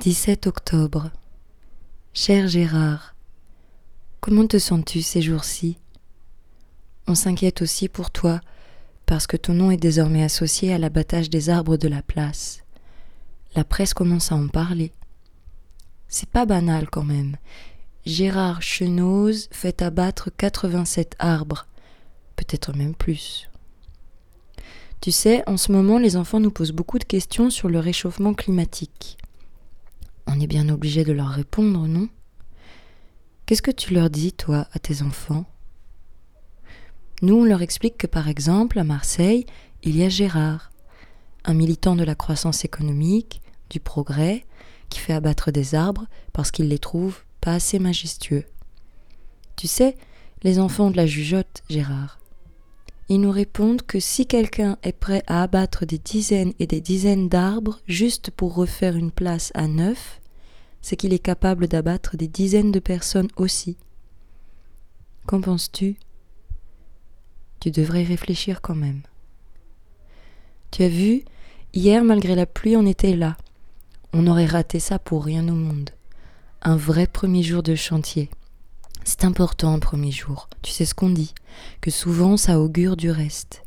17 octobre. Cher Gérard, comment te sens-tu ces jours-ci? On s'inquiète aussi pour toi, parce que ton nom est désormais associé à l'abattage des arbres de la place. La presse commence à en parler. C'est pas banal quand même. Gérard Chenose fait abattre 87 arbres, peut-être même plus. Tu sais, en ce moment, les enfants nous posent beaucoup de questions sur le réchauffement climatique. On est bien obligé de leur répondre, non? Qu'est-ce que tu leur dis, toi, à tes enfants? Nous, on leur explique que, par exemple, à Marseille, il y a Gérard, un militant de la croissance économique, du progrès, qui fait abattre des arbres parce qu'il les trouve pas assez majestueux. Tu sais, les enfants de la jugeote, Gérard. Ils nous répondent que si quelqu'un est prêt à abattre des dizaines et des dizaines d'arbres juste pour refaire une place à neuf, c'est qu'il est capable d'abattre des dizaines de personnes aussi. Qu'en penses-tu? Tu devrais réfléchir quand même. Tu as vu, hier malgré la pluie on était là. On aurait raté ça pour rien au monde. Un vrai premier jour de chantier. C'est important un premier jour, tu sais ce qu'on dit, que souvent ça augure du reste.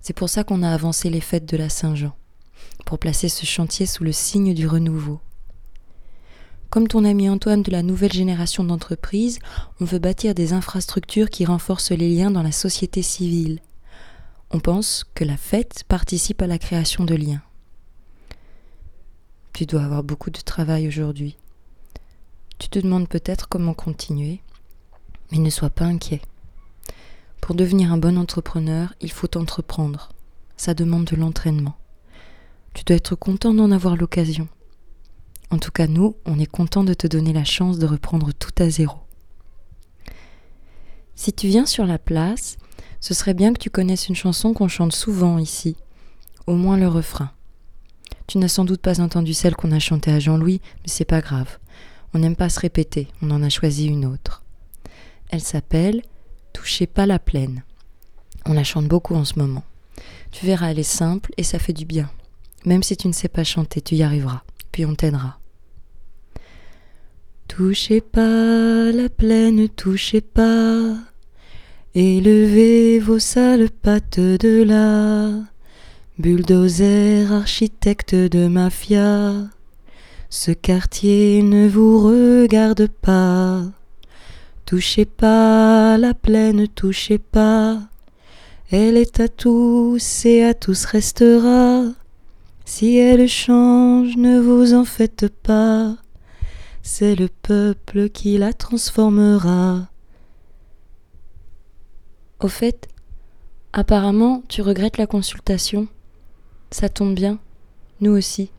C'est pour ça qu'on a avancé les fêtes de la Saint-Jean, pour placer ce chantier sous le signe du renouveau. Comme ton ami Antoine de la nouvelle génération d'entreprises, on veut bâtir des infrastructures qui renforcent les liens dans la société civile. On pense que la fête participe à la création de liens. Tu dois avoir beaucoup de travail aujourd'hui. Tu te demandes peut-être comment continuer, mais ne sois pas inquiet. Pour devenir un bon entrepreneur, il faut entreprendre. Ça demande de l'entraînement. Tu dois être content d'en avoir l'occasion. En tout cas, nous, on est content de te donner la chance de reprendre tout à zéro. Si tu viens sur la place, ce serait bien que tu connaisses une chanson qu'on chante souvent ici, au moins le refrain. Tu n'as sans doute pas entendu celle qu'on a chantée à Jean-Louis, mais c'est pas grave. On n'aime pas se répéter, on en a choisi une autre. Elle s'appelle Touchez pas la plaine. On la chante beaucoup en ce moment. Tu verras, elle est simple et ça fait du bien. Même si tu ne sais pas chanter, tu y arriveras, puis on t'aidera. Touchez pas la plaine, touchez pas. Élevez vos sales pattes de là. Bulldozer, architecte de mafia. Ce quartier ne vous regarde pas. Touchez pas la plaine, touchez pas. Elle est à tous et à tous restera. Si elle change, ne vous en faites pas c'est le peuple qui la transformera. Au fait, apparemment, tu regrettes la consultation. Ça tombe bien, nous aussi.